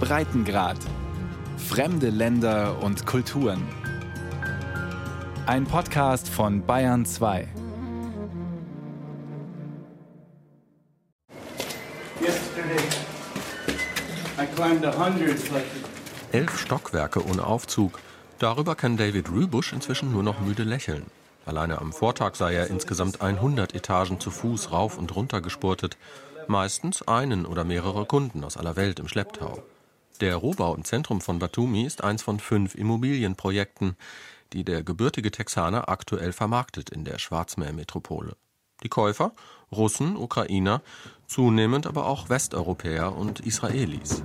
Breitengrad. Fremde Länder und Kulturen. Ein Podcast von Bayern 2. Elf Stockwerke ohne Aufzug. Darüber kann David Rübusch inzwischen nur noch müde lächeln. Alleine am Vortag sei er insgesamt 100 Etagen zu Fuß rauf und runter gespurtet. Meistens einen oder mehrere Kunden aus aller Welt im Schlepptau. Der Rohbau im Zentrum von Batumi ist eins von fünf Immobilienprojekten, die der gebürtige Texaner aktuell vermarktet in der Schwarzmeermetropole. Die Käufer? Russen, Ukrainer, zunehmend aber auch Westeuropäer und Israelis.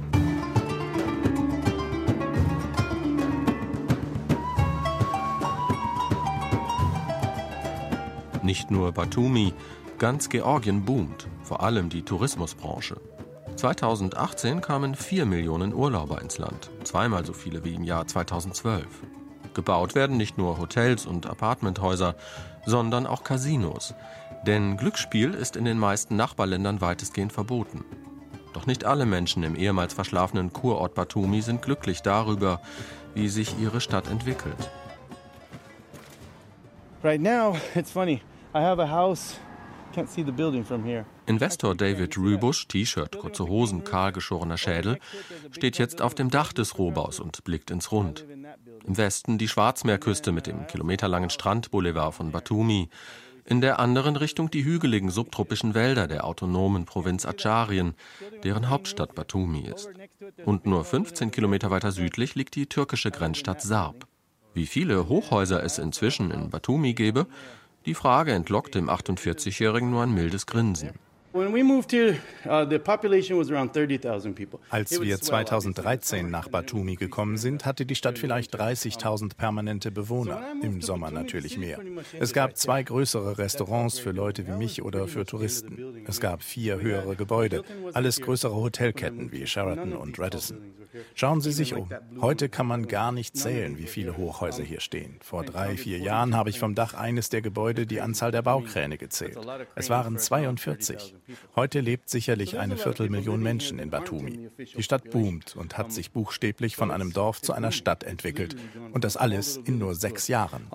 Nicht nur Batumi, ganz Georgien boomt, vor allem die Tourismusbranche. 2018 kamen 4 Millionen Urlauber ins Land, zweimal so viele wie im Jahr 2012. Gebaut werden nicht nur Hotels und Apartmenthäuser, sondern auch Casinos. Denn Glücksspiel ist in den meisten Nachbarländern weitestgehend verboten. Doch nicht alle Menschen im ehemals verschlafenen Kurort Batumi sind glücklich darüber, wie sich ihre Stadt entwickelt. Right now, it's funny. I have a house. Investor David Rübusch, T-Shirt, kurze Hosen, kahlgeschorener Schädel, steht jetzt auf dem Dach des Rohbaus und blickt ins Rund. Im Westen die Schwarzmeerküste mit dem kilometerlangen Strandboulevard von Batumi. In der anderen Richtung die hügeligen subtropischen Wälder der autonomen Provinz Acharien, deren Hauptstadt Batumi ist. Und nur 15 Kilometer weiter südlich liegt die türkische Grenzstadt Sarp. Wie viele Hochhäuser es inzwischen in Batumi gäbe, die Frage entlockt dem 48-Jährigen nur ein mildes Grinsen. Uh, Als wir 2013 nach Batumi gekommen sind, hatte die Stadt vielleicht 30.000 permanente Bewohner, im Sommer natürlich mehr. Es gab zwei größere Restaurants für Leute wie mich oder für Touristen. Es gab vier höhere Gebäude, alles größere Hotelketten wie Sheraton und Radisson. Schauen Sie sich um. Heute kann man gar nicht zählen, wie viele Hochhäuser hier stehen. Vor drei, vier Jahren habe ich vom Dach eines der Gebäude die Anzahl der Baukräne gezählt. Es waren 42. Heute lebt sicherlich eine Viertelmillion Menschen in Batumi. Die Stadt boomt und hat sich buchstäblich von einem Dorf zu einer Stadt entwickelt. Und das alles in nur sechs Jahren.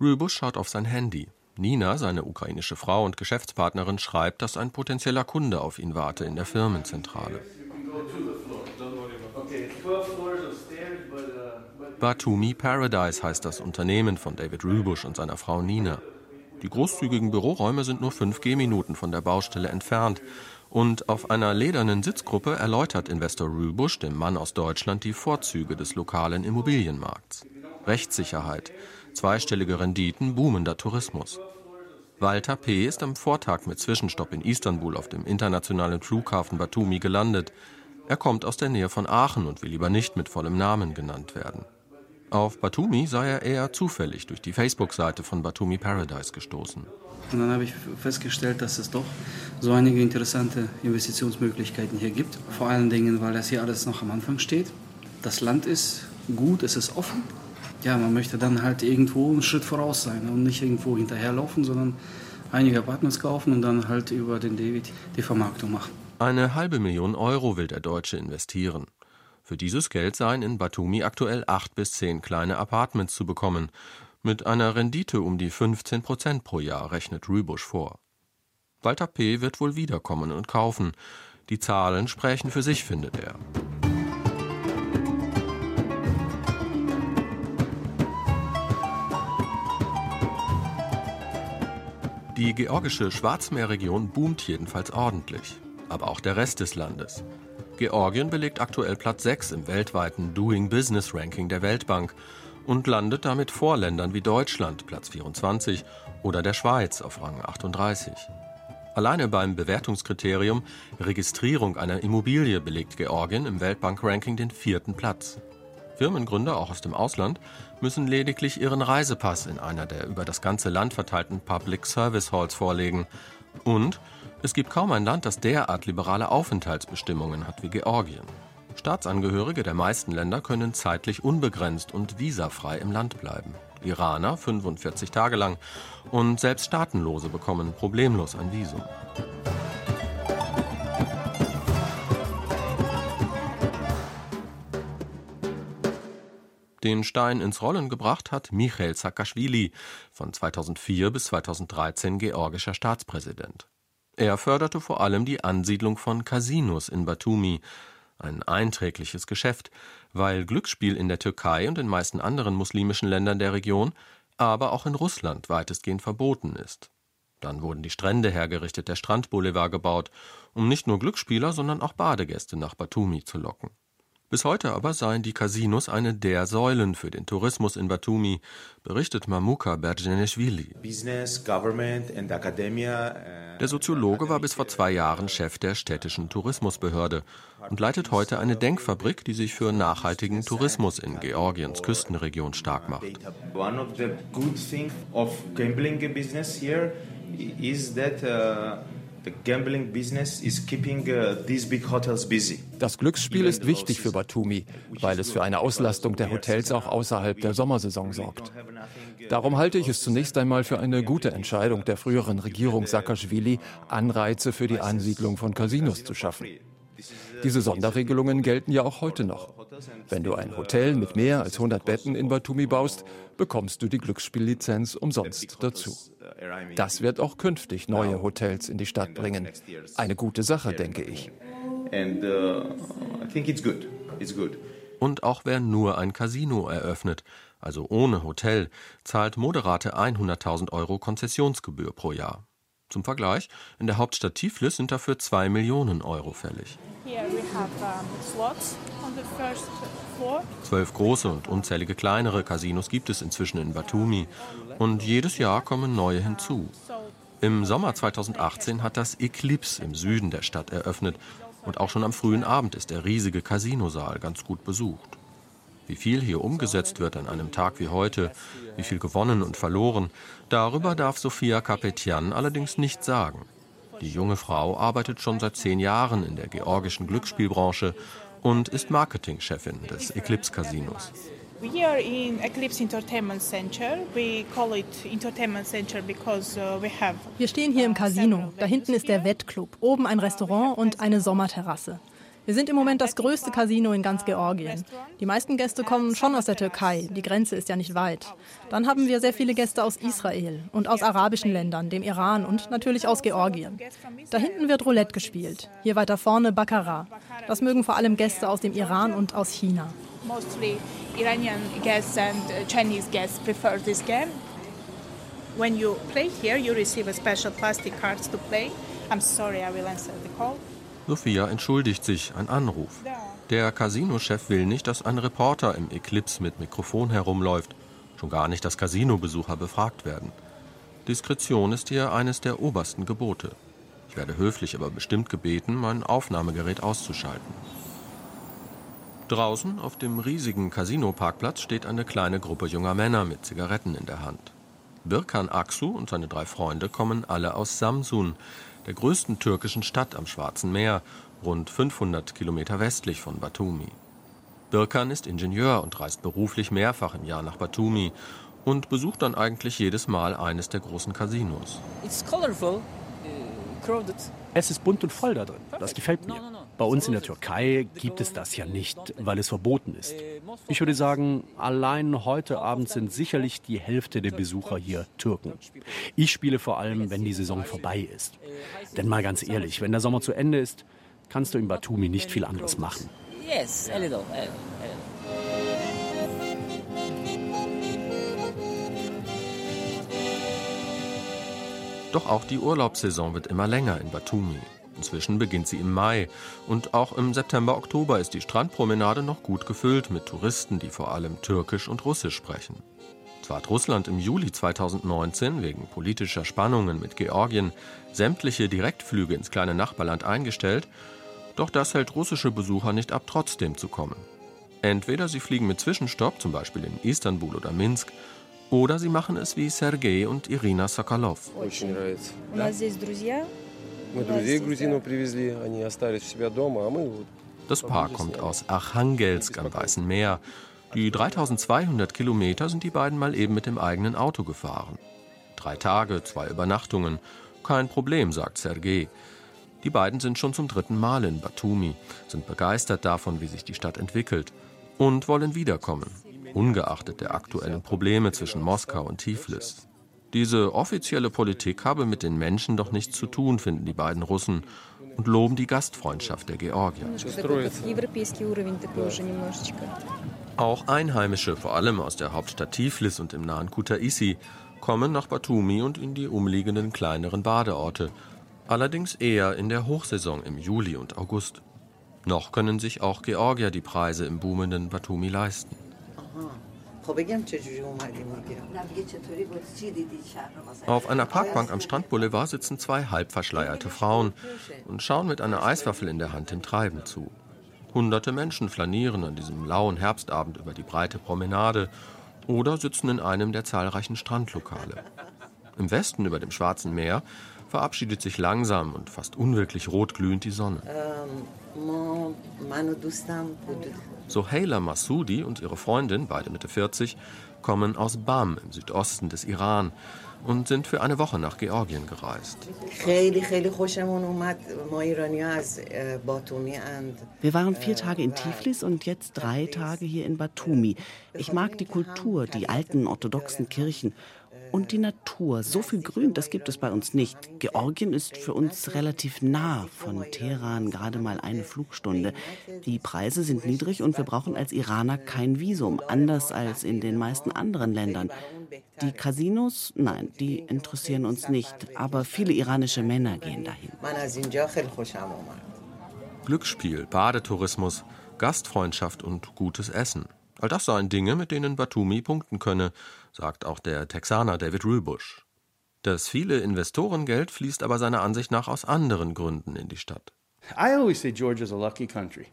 Rübusch schaut auf sein Handy. Nina, seine ukrainische Frau und Geschäftspartnerin, schreibt, dass ein potenzieller Kunde auf ihn warte in der Firmenzentrale. Batumi Paradise heißt das Unternehmen von David Rübusch und seiner Frau Nina. Die großzügigen Büroräume sind nur fünf Gehminuten von der Baustelle entfernt. Und auf einer ledernen Sitzgruppe erläutert Investor Rübusch dem Mann aus Deutschland die Vorzüge des lokalen Immobilienmarkts. Rechtssicherheit, zweistellige Renditen, boomender Tourismus. Walter P. ist am Vortag mit Zwischenstopp in Istanbul auf dem internationalen Flughafen Batumi gelandet. Er kommt aus der Nähe von Aachen und will lieber nicht mit vollem Namen genannt werden. Auf Batumi sei er eher zufällig durch die Facebook-Seite von Batumi Paradise gestoßen. Und dann habe ich festgestellt, dass es doch so einige interessante Investitionsmöglichkeiten hier gibt. Vor allen Dingen, weil das hier alles noch am Anfang steht. Das Land ist gut, es ist offen. Ja, man möchte dann halt irgendwo einen Schritt voraus sein und nicht irgendwo hinterherlaufen, sondern einige Apartments kaufen und dann halt über den David die Vermarktung machen. Eine halbe Million Euro will der Deutsche investieren. Für dieses Geld seien in Batumi aktuell acht bis zehn kleine Apartments zu bekommen. Mit einer Rendite um die 15 Prozent pro Jahr rechnet Rübusch vor. Walter P. wird wohl wiederkommen und kaufen. Die Zahlen sprechen für sich, findet er. Die georgische Schwarzmeerregion boomt jedenfalls ordentlich, aber auch der Rest des Landes. Georgien belegt aktuell Platz 6 im weltweiten Doing Business Ranking der Weltbank und landet damit vor Ländern wie Deutschland, Platz 24, oder der Schweiz auf Rang 38. Alleine beim Bewertungskriterium Registrierung einer Immobilie belegt Georgien im Weltbank-Ranking den vierten Platz. Firmengründer, auch aus dem Ausland, müssen lediglich ihren Reisepass in einer der über das ganze Land verteilten Public Service Halls vorlegen und es gibt kaum ein Land, das derart liberale Aufenthaltsbestimmungen hat wie Georgien. Staatsangehörige der meisten Länder können zeitlich unbegrenzt und visafrei im Land bleiben. Iraner 45 Tage lang und selbst Staatenlose bekommen problemlos ein Visum. Den Stein ins Rollen gebracht hat Michail Saakashvili, von 2004 bis 2013 georgischer Staatspräsident. Er förderte vor allem die Ansiedlung von Casinos in Batumi, ein einträgliches Geschäft, weil Glücksspiel in der Türkei und den meisten anderen muslimischen Ländern der Region, aber auch in Russland weitestgehend verboten ist. Dann wurden die Strände hergerichtet, der Strandboulevard gebaut, um nicht nur Glücksspieler, sondern auch Badegäste nach Batumi zu locken. Bis heute aber seien die Casinos eine der Säulen für den Tourismus in Batumi, berichtet Mamuka Bergeneshvili. Der Soziologe war bis vor zwei Jahren Chef der städtischen Tourismusbehörde und leitet heute eine Denkfabrik, die sich für nachhaltigen Tourismus in Georgiens Küstenregion stark macht. One of the good thing of gambling business here is that Uh, das Glücksspiel ist wichtig für Batumi, weil es für eine Auslastung der Hotels auch außerhalb der Sommersaison sorgt. Darum halte ich es zunächst einmal für eine gute Entscheidung der früheren Regierung Saakashvili, Anreize für die Ansiedlung von Casinos zu schaffen. Diese Sonderregelungen gelten ja auch heute noch. Wenn du ein Hotel mit mehr als 100 Betten in Batumi baust, bekommst du die Glücksspiellizenz umsonst dazu. Das wird auch künftig neue Hotels in die Stadt bringen. Eine gute Sache, denke ich. Und auch wer nur ein Casino eröffnet, also ohne Hotel, zahlt moderate 100.000 Euro Konzessionsgebühr pro Jahr. Zum Vergleich, in der Hauptstadt Tiflis sind dafür 2 Millionen Euro fällig. Zwölf große und unzählige kleinere Casinos gibt es inzwischen in Batumi und jedes Jahr kommen neue hinzu. Im Sommer 2018 hat das Eclipse im Süden der Stadt eröffnet und auch schon am frühen Abend ist der riesige Casinosaal ganz gut besucht. Wie viel hier umgesetzt wird an einem Tag wie heute, wie viel gewonnen und verloren, darüber darf Sophia Kapetian allerdings nicht sagen. Die junge Frau arbeitet schon seit zehn Jahren in der georgischen Glücksspielbranche und ist Marketingchefin des Eclipse Casinos. We are in Eclipse Entertainment Center. We call it Entertainment Center because uh, we have. Wir stehen hier im Casino. Da hinten ist der Wettclub, oben ein Restaurant und eine Sommerterrasse. Wir sind im Moment das größte Casino in ganz Georgien. Die meisten Gäste kommen schon aus der Türkei, die Grenze ist ja nicht weit. Dann haben wir sehr viele Gäste aus Israel und aus arabischen Ländern, dem Iran und natürlich aus Georgien. Da hinten wird Roulette gespielt, hier weiter vorne Baccarat. Das mögen vor allem Gäste aus dem Iran und aus China. Mostly Iranian guests and uh, Chinese guests prefer this game. When you play here, you receive a special plastic cards to play. I'm sorry, I will answer the call. Sophia entschuldigt sich, ein Anruf. Der Casinochef will nicht, dass ein Reporter im Eclipse mit Mikrofon herumläuft, schon gar nicht, dass Casinobesucher befragt werden. Diskretion ist hier eines der obersten Gebote. Ich werde höflich, aber bestimmt gebeten, mein Aufnahmegerät auszuschalten. Draußen auf dem riesigen Casino-Parkplatz steht eine kleine Gruppe junger Männer mit Zigaretten in der Hand. Birkan Aksu und seine drei Freunde kommen alle aus Samsun, der größten türkischen Stadt am Schwarzen Meer, rund 500 Kilometer westlich von Batumi. Birkan ist Ingenieur und reist beruflich mehrfach im Jahr nach Batumi und besucht dann eigentlich jedes Mal eines der großen Casinos. It's colorful, uh, crowded. Es ist bunt und voll da drin. Das gefällt mir. Bei uns in der Türkei gibt es das ja nicht, weil es verboten ist. Ich würde sagen, allein heute Abend sind sicherlich die Hälfte der Besucher hier Türken. Ich spiele vor allem, wenn die Saison vorbei ist. Denn mal ganz ehrlich, wenn der Sommer zu Ende ist, kannst du in Batumi nicht viel anderes machen. Yes, a little. Doch auch die Urlaubssaison wird immer länger in Batumi. Inzwischen beginnt sie im Mai und auch im September, Oktober ist die Strandpromenade noch gut gefüllt mit Touristen, die vor allem Türkisch und Russisch sprechen. Zwar hat Russland im Juli 2019 wegen politischer Spannungen mit Georgien sämtliche Direktflüge ins kleine Nachbarland eingestellt, doch das hält russische Besucher nicht ab, trotzdem zu kommen. Entweder sie fliegen mit Zwischenstopp, zum Beispiel in Istanbul oder Minsk, oder sie machen es wie Sergei und Irina Sokolov. Das Paar kommt aus Archangelsk am Weißen Meer. Die 3200 Kilometer sind die beiden mal eben mit dem eigenen Auto gefahren. Drei Tage, zwei Übernachtungen. Kein Problem, sagt Sergei. Die beiden sind schon zum dritten Mal in Batumi, sind begeistert davon, wie sich die Stadt entwickelt und wollen wiederkommen. ungeachtet der aktuellen Probleme zwischen Moskau und Tiflis. Diese offizielle Politik habe mit den Menschen doch nichts zu tun, finden die beiden Russen und loben die Gastfreundschaft der Georgier. Auch Einheimische, vor allem aus der Hauptstadt Tiflis und im nahen Kutaisi, kommen nach Batumi und in die umliegenden kleineren Badeorte, allerdings eher in der Hochsaison im Juli und August. Noch können sich auch Georgier die Preise im boomenden Batumi leisten. Auf einer Parkbank am Strandboulevard sitzen zwei halbverschleierte Frauen und schauen mit einer Eiswaffel in der Hand dem Treiben zu. Hunderte Menschen flanieren an diesem lauen Herbstabend über die breite Promenade oder sitzen in einem der zahlreichen Strandlokale. Im Westen über dem Schwarzen Meer verabschiedet sich langsam und fast unwirklich rotglühend die Sonne. Soheila Massoudi und ihre Freundin, beide Mitte 40, kommen aus Bam im Südosten des Iran und sind für eine Woche nach Georgien gereist. Wir waren vier Tage in Tiflis und jetzt drei Tage hier in Batumi. Ich mag die Kultur, die alten orthodoxen Kirchen und die Natur. So viel Grün, das gibt es bei uns nicht. Georgien ist für uns relativ nah von Teheran, gerade mal eine Flugstunde. Die Preise sind niedrig und wir brauchen als Iraner kein Visum, anders als in den meisten anderen Ländern. Die Casinos, nein, die interessieren uns nicht, aber viele iranische Männer gehen dahin. Glücksspiel, Badetourismus, Gastfreundschaft und gutes Essen. All das seien Dinge, mit denen Batumi punkten könne, sagt auch der Texaner David Rübusch. Das viele Investorengeld fließt aber seiner Ansicht nach aus anderen Gründen in die Stadt. I always say Georgia's a lucky country.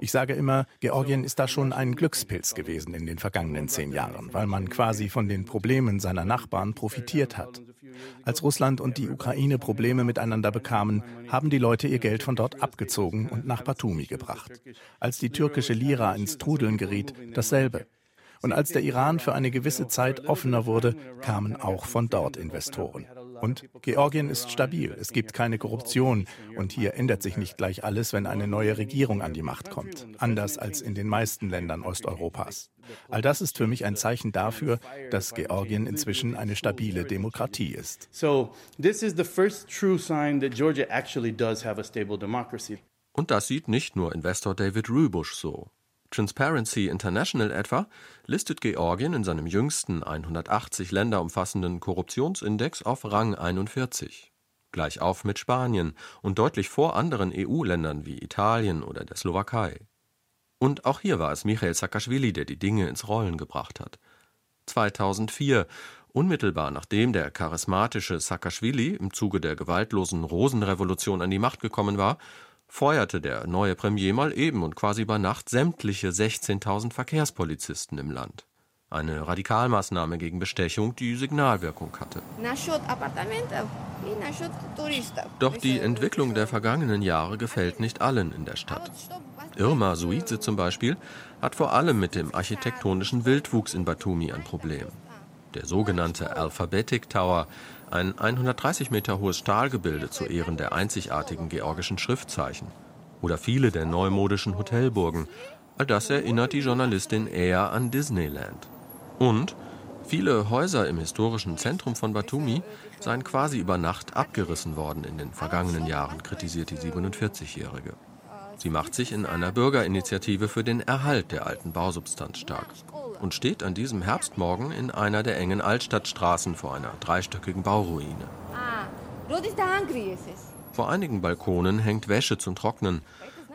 Ich sage immer, Georgien ist da schon ein Glückspilz gewesen in den vergangenen zehn Jahren, weil man quasi von den Problemen seiner Nachbarn profitiert hat. Als Russland und die Ukraine Probleme miteinander bekamen, haben die Leute ihr Geld von dort abgezogen und nach Batumi gebracht. Als die türkische Lira ins Trudeln geriet, dasselbe. Und als der Iran für eine gewisse Zeit offener wurde, kamen auch von dort Investoren. Und Georgien ist stabil, es gibt keine Korruption und hier ändert sich nicht gleich alles, wenn eine neue Regierung an die Macht kommt, anders als in den meisten Ländern Osteuropas. All das ist für mich ein Zeichen dafür, dass Georgien inzwischen eine stabile Demokratie ist. So, this is the first true sign that Georgia actually does have a stable democracy. Und das sieht nicht nur Investor David Rübusch so. Transparency International etwa listet Georgien in seinem jüngsten 180 Länder umfassenden Korruptionsindex auf Rang 41. Gleich auf mit Spanien und deutlich vor anderen EU-Ländern wie Italien oder der Slowakei. Und auch hier war es Michael Saakashvili, der die Dinge ins Rollen gebracht hat. 2004, unmittelbar nachdem der charismatische Saakashvili im Zuge der gewaltlosen Rosenrevolution an die Macht gekommen war, feuerte der neue Premier mal eben und quasi über Nacht sämtliche 16.000 Verkehrspolizisten im Land. Eine Radikalmaßnahme gegen Bestechung, die Signalwirkung hatte. Doch die Entwicklung der vergangenen Jahre gefällt nicht allen in der Stadt. Irma Suize zum Beispiel hat vor allem mit dem architektonischen Wildwuchs in Batumi ein Problem. Der sogenannte Alphabetic Tower ein 130 Meter hohes Stahlgebilde zu Ehren der einzigartigen georgischen Schriftzeichen oder viele der neumodischen Hotelburgen. All das erinnert die Journalistin eher an Disneyland. Und viele Häuser im historischen Zentrum von Batumi seien quasi über Nacht abgerissen worden in den vergangenen Jahren, kritisiert die 47-Jährige. Sie macht sich in einer Bürgerinitiative für den Erhalt der alten Bausubstanz stark und steht an diesem Herbstmorgen in einer der engen Altstadtstraßen vor einer dreistöckigen Bauruine. Ah, vor einigen Balkonen hängt Wäsche zum Trocknen.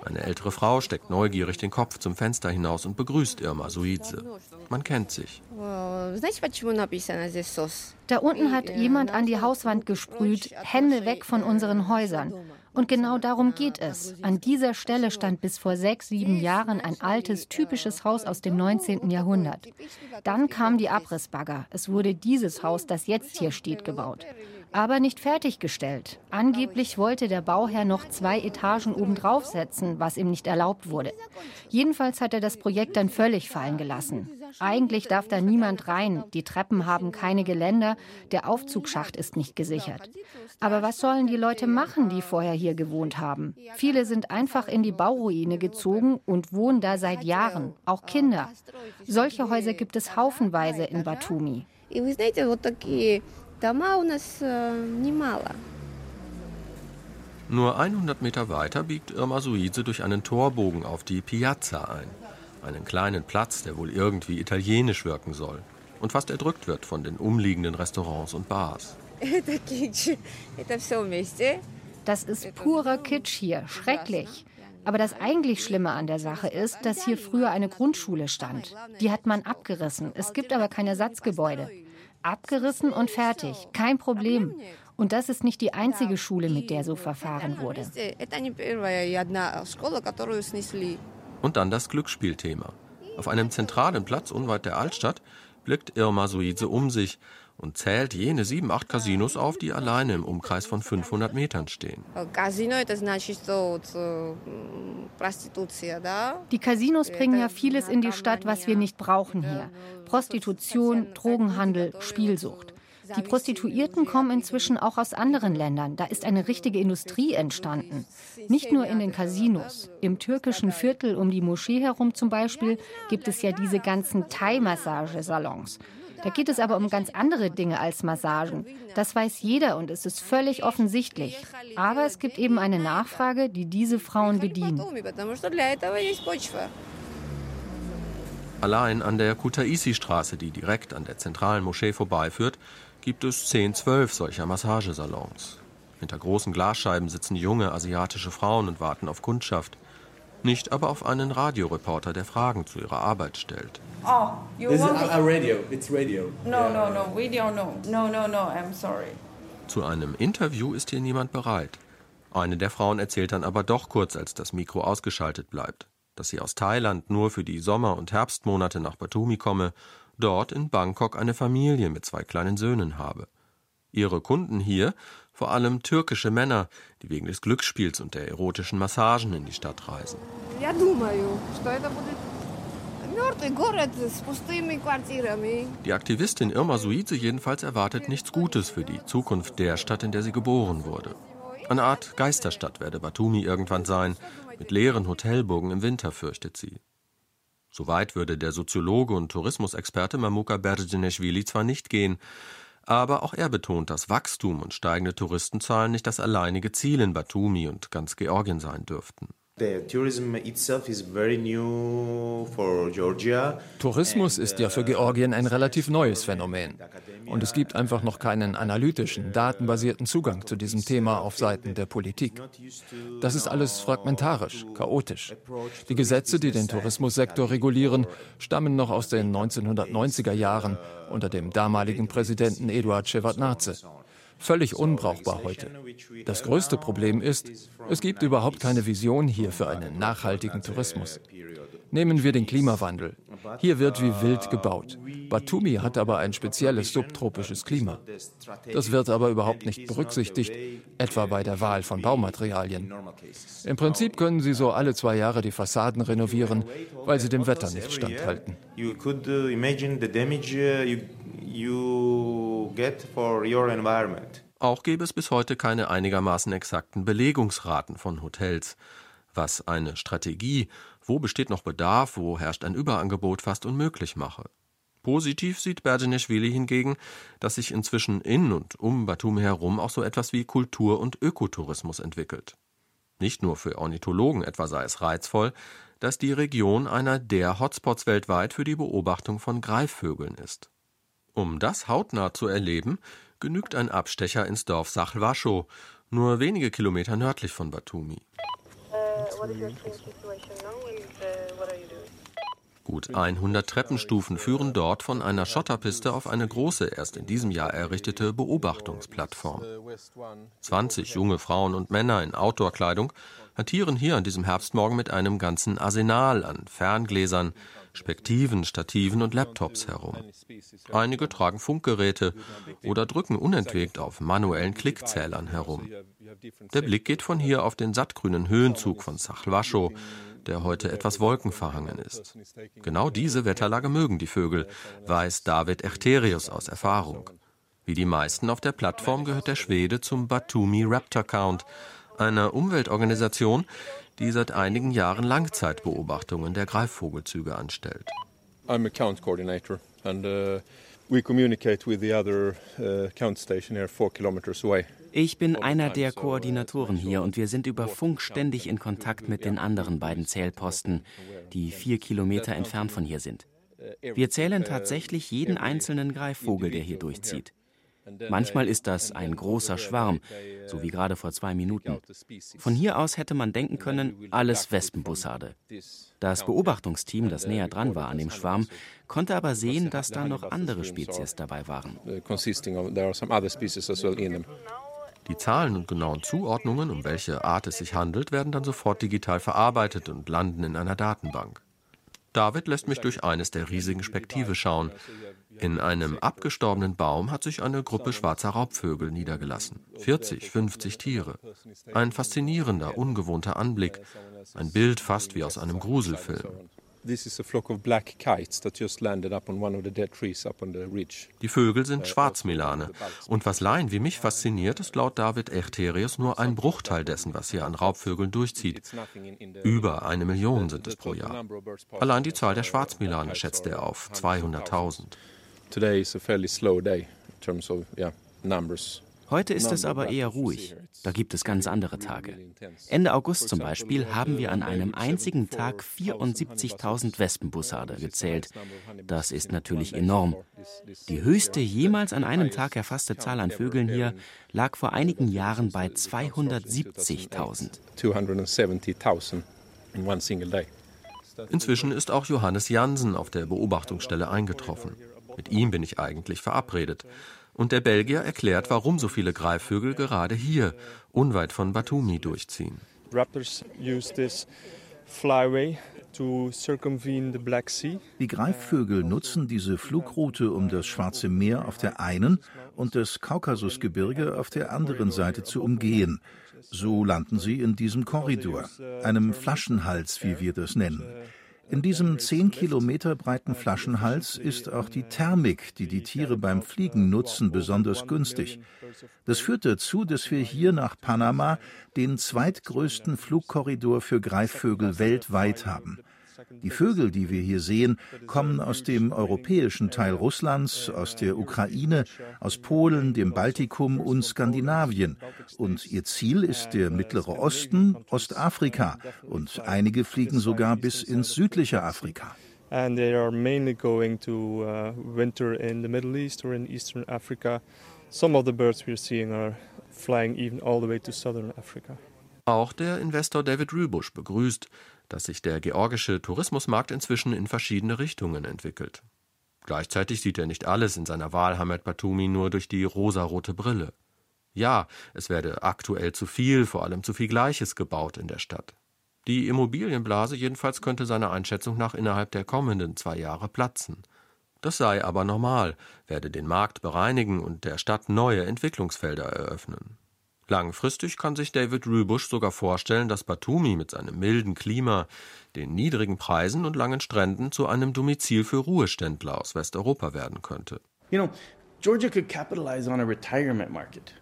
Eine ältere Frau steckt neugierig den Kopf zum Fenster hinaus und begrüßt Irma Suize. Man kennt sich. Da unten hat jemand an die Hauswand gesprüht, Hände weg von unseren Häusern. Und genau darum geht es. An dieser Stelle stand bis vor sechs, sieben Jahren ein altes, typisches Haus aus dem 19. Jahrhundert. Dann kam die Abrissbagger. Es wurde dieses Haus, das jetzt hier steht, gebaut. Aber nicht fertiggestellt. Angeblich wollte der Bauherr noch zwei Etagen obendrauf setzen, was ihm nicht erlaubt wurde. Jedenfalls hat er das Projekt dann völlig fallen gelassen. Eigentlich darf da niemand rein. Die Treppen haben keine Geländer, der Aufzugsschacht ist nicht gesichert. Aber was sollen die Leute machen, die vorher hier gewohnt haben? Viele sind einfach in die Bauruine gezogen und wohnen da seit Jahren, auch Kinder. Solche Häuser gibt es haufenweise in Batumi. Nur 100 Meter weiter biegt Irma Suize durch einen Torbogen auf die Piazza ein. Einen kleinen Platz, der wohl irgendwie italienisch wirken soll und fast erdrückt wird von den umliegenden Restaurants und Bars. Das ist purer Kitsch hier, schrecklich. Aber das eigentlich Schlimme an der Sache ist, dass hier früher eine Grundschule stand. Die hat man abgerissen. Es gibt aber kein Ersatzgebäude. Abgerissen und fertig, kein Problem. Und das ist nicht die einzige Schule, mit der so verfahren wurde. Und dann das Glücksspielthema. Auf einem zentralen Platz unweit der Altstadt blickt Irma Suize um sich und zählt jene sieben, acht Casinos auf, die alleine im Umkreis von 500 Metern stehen. Die Casinos bringen ja vieles in die Stadt, was wir nicht brauchen hier. Prostitution, Drogenhandel, Spielsucht. Die Prostituierten kommen inzwischen auch aus anderen Ländern. Da ist eine richtige Industrie entstanden. Nicht nur in den Casinos. Im türkischen Viertel um die Moschee herum zum Beispiel gibt es ja diese ganzen Thai-Massagesalons. Da geht es aber um ganz andere Dinge als Massagen. Das weiß jeder und es ist völlig offensichtlich. Aber es gibt eben eine Nachfrage, die diese Frauen bedienen. Allein an der Kutaisi-Straße, die direkt an der zentralen Moschee vorbeiführt, gibt es 10, 12 solcher Massagesalons. Hinter großen Glasscheiben sitzen junge asiatische Frauen und warten auf Kundschaft. Nicht aber auf einen Radioreporter, der Fragen zu ihrer Arbeit stellt. Oh, you This want is a, radio. It's radio. No, no, no, we don't know. No, no, no, I'm sorry. Zu einem Interview ist hier niemand bereit. Eine der Frauen erzählt dann aber doch kurz, als das Mikro ausgeschaltet bleibt, dass sie aus Thailand nur für die Sommer- und Herbstmonate nach Batumi komme dort in Bangkok eine Familie mit zwei kleinen Söhnen habe. Ihre Kunden hier vor allem türkische Männer, die wegen des Glücksspiels und der erotischen Massagen in die Stadt reisen. Die Aktivistin Irma Suize jedenfalls erwartet nichts Gutes für die Zukunft der Stadt, in der sie geboren wurde. Eine Art Geisterstadt werde Batumi irgendwann sein, mit leeren Hotelburgen im Winter, fürchtet sie. Soweit würde der Soziologe und Tourismusexperte Mamuka Berdineschwili zwar nicht gehen, aber auch er betont, dass Wachstum und steigende Touristenzahlen nicht das alleinige Ziel in Batumi und ganz Georgien sein dürften. Tourismus ist ja für Georgien ein relativ neues Phänomen. Und es gibt einfach noch keinen analytischen, datenbasierten Zugang zu diesem Thema auf Seiten der Politik. Das ist alles fragmentarisch, chaotisch. Die Gesetze, die den Tourismussektor regulieren, stammen noch aus den 1990er Jahren unter dem damaligen Präsidenten Eduard Shevardnadze völlig unbrauchbar heute. Das größte Problem ist, es gibt überhaupt keine Vision hier für einen nachhaltigen Tourismus. Nehmen wir den Klimawandel. Hier wird wie wild gebaut. Batumi hat aber ein spezielles subtropisches Klima. Das wird aber überhaupt nicht berücksichtigt, etwa bei der Wahl von Baumaterialien. Im Prinzip können Sie so alle zwei Jahre die Fassaden renovieren, weil sie dem Wetter nicht standhalten. You could imagine the damage you get for your environment. Auch gäbe es bis heute keine einigermaßen exakten Belegungsraten von Hotels. Was eine Strategie, wo besteht noch Bedarf, wo herrscht ein Überangebot, fast unmöglich mache. Positiv sieht Berdineschwili hingegen, dass sich inzwischen in und um Batumi herum auch so etwas wie Kultur- und Ökotourismus entwickelt. Nicht nur für Ornithologen etwa sei es reizvoll, dass die Region einer der Hotspots weltweit für die Beobachtung von Greifvögeln ist. Um das hautnah zu erleben, genügt ein Abstecher ins Dorf Sachlwaschow, nur wenige Kilometer nördlich von Batumi. Gut 100 Treppenstufen führen dort von einer Schotterpiste auf eine große, erst in diesem Jahr errichtete Beobachtungsplattform. 20 junge Frauen und Männer in Outdoor-Kleidung hantieren hier an diesem Herbstmorgen mit einem ganzen Arsenal an Ferngläsern, Spektiven, Stativen und Laptops herum. Einige tragen Funkgeräte oder drücken unentwegt auf manuellen Klickzählern herum. Der Blick geht von hier auf den sattgrünen Höhenzug von Sachlwaschow, der heute etwas wolkenverhangen ist. Genau diese Wetterlage mögen die Vögel, weiß David Echterius aus Erfahrung. Wie die meisten auf der Plattform gehört der Schwede zum Batumi Raptor Count, einer Umweltorganisation, die seit einigen Jahren Langzeitbeobachtungen der Greifvogelzüge anstellt. I'm a count coordinator and uh, we communicate with the other uh, count station here four kilometers away. Ich bin einer der Koordinatoren hier und wir sind über Funk ständig in Kontakt mit den anderen beiden Zählposten, die vier Kilometer entfernt von hier sind. Wir zählen tatsächlich jeden einzelnen Greifvogel, der hier durchzieht. Manchmal ist das ein großer Schwarm, so wie gerade vor zwei Minuten. Von hier aus hätte man denken können, alles Wespenbussarde. Das Beobachtungsteam, das näher dran war an dem Schwarm, konnte aber sehen, dass da noch andere Spezies dabei waren. Die Zahlen und genauen Zuordnungen, um welche Art es sich handelt, werden dann sofort digital verarbeitet und landen in einer Datenbank. David lässt mich durch eines der riesigen Spektive schauen. In einem abgestorbenen Baum hat sich eine Gruppe schwarzer Raubvögel niedergelassen. 40, 50 Tiere. Ein faszinierender, ungewohnter Anblick. Ein Bild fast wie aus einem Gruselfilm. Die Vögel sind Schwarzmelane. Und was Laien wie mich fasziniert, ist laut David Echterius nur ein Bruchteil dessen, was hier an Raubvögeln durchzieht. Über eine Million sind es pro Jahr. Allein die Zahl der Schwarzmelane schätzt er auf 200.000. Today is a fairly slow day in terms of yeah, numbers. Heute ist es aber eher ruhig. Da gibt es ganz andere Tage. Ende August zum Beispiel haben wir an einem einzigen Tag 74.000 Wespenbussarde gezählt. Das ist natürlich enorm. Die höchste jemals an einem Tag erfasste Zahl an Vögeln hier lag vor einigen Jahren bei 270.000. Inzwischen ist auch Johannes Jansen auf der Beobachtungsstelle eingetroffen. Mit ihm bin ich eigentlich verabredet. Und der Belgier erklärt, warum so viele Greifvögel gerade hier, unweit von Batumi, durchziehen. Raptors use this flyway die Greifvögel nutzen diese Flugroute, um das Schwarze Meer auf der einen und das Kaukasusgebirge auf der anderen Seite zu umgehen. So landen sie in diesem Korridor, einem Flaschenhals, wie wir das nennen. In diesem zehn Kilometer breiten Flaschenhals ist auch die Thermik, die die Tiere beim Fliegen nutzen, besonders günstig. Das führt dazu, dass wir hier nach Panama den zweitgrößten Flugkorridor für Greifvögel weltweit haben. Die Vögel, die wir hier sehen, kommen aus dem europäischen Teil Russlands, aus der Ukraine, aus Polen, dem Baltikum und Skandinavien. Und ihr Ziel ist der Mittlere Osten, Ostafrika. Und einige fliegen sogar bis ins südliche Afrika. And they are mainly going to uh, winter in the Middle East or in Eastern Africa. Some of the birds we're seeing are flying even all the way to southern Africa. Auch der Investor David Rübusch begrüßt, dass sich der georgische Tourismusmarkt inzwischen in verschiedene Richtungen entwickelt. Gleichzeitig sieht er nicht alles in seiner Wahlheimat Batumi nur durch die rosarote Brille. Ja, es werde aktuell zu viel, vor allem zu viel Gleiches gebaut in der Stadt. Die Immobilienblase jedenfalls könnte seiner Einschätzung nach innerhalb der kommenden zwei Jahre platzen. Das sei aber normal, werde den Markt bereinigen und der Stadt neue Entwicklungsfelder eröffnen. Langfristig kann sich David Rübusch sogar vorstellen, dass Batumi mit seinem milden Klima, den niedrigen Preisen und langen Stränden zu einem Domizil für Ruheständler aus Westeuropa werden könnte.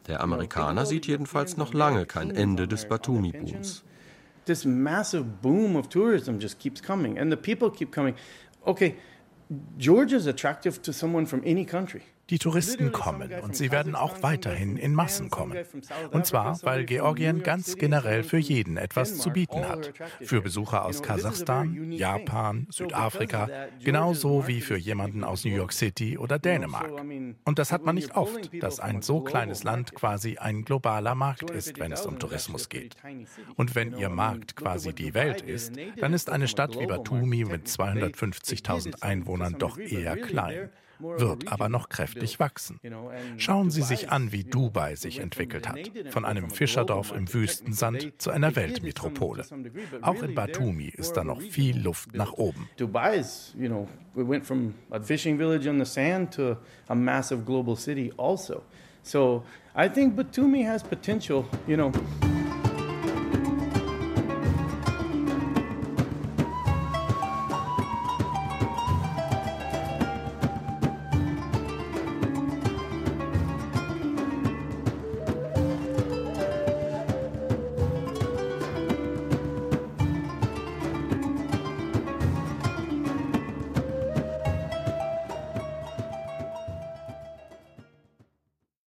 Der Amerikaner sieht jedenfalls noch lange kein Ende des Batumi-Booms. This massive boom of tourism just keeps coming and the people keep coming. Okay, Georgia is attractive to someone from any country. Die Touristen kommen und sie werden auch weiterhin in Massen kommen. Und zwar, weil Georgien ganz generell für jeden etwas zu bieten hat. Für Besucher aus Kasachstan, Japan, Südafrika, genauso wie für jemanden aus New York City oder Dänemark. Und das hat man nicht oft, dass ein so kleines Land quasi ein globaler Markt ist, wenn es um Tourismus geht. Und wenn ihr Markt quasi die Welt ist, dann ist eine Stadt wie Batumi mit 250.000 Einwohnern doch eher klein wird aber noch kräftig wachsen. Schauen Sie sich an, wie Dubai sich entwickelt hat. Von einem Fischerdorf im Wüstensand zu einer Weltmetropole. Auch in Batumi ist da noch viel Luft nach oben. Dubai is, you know, we went from a fishing village on the sand to a massive global city also. So I think Batumi has potential, you know.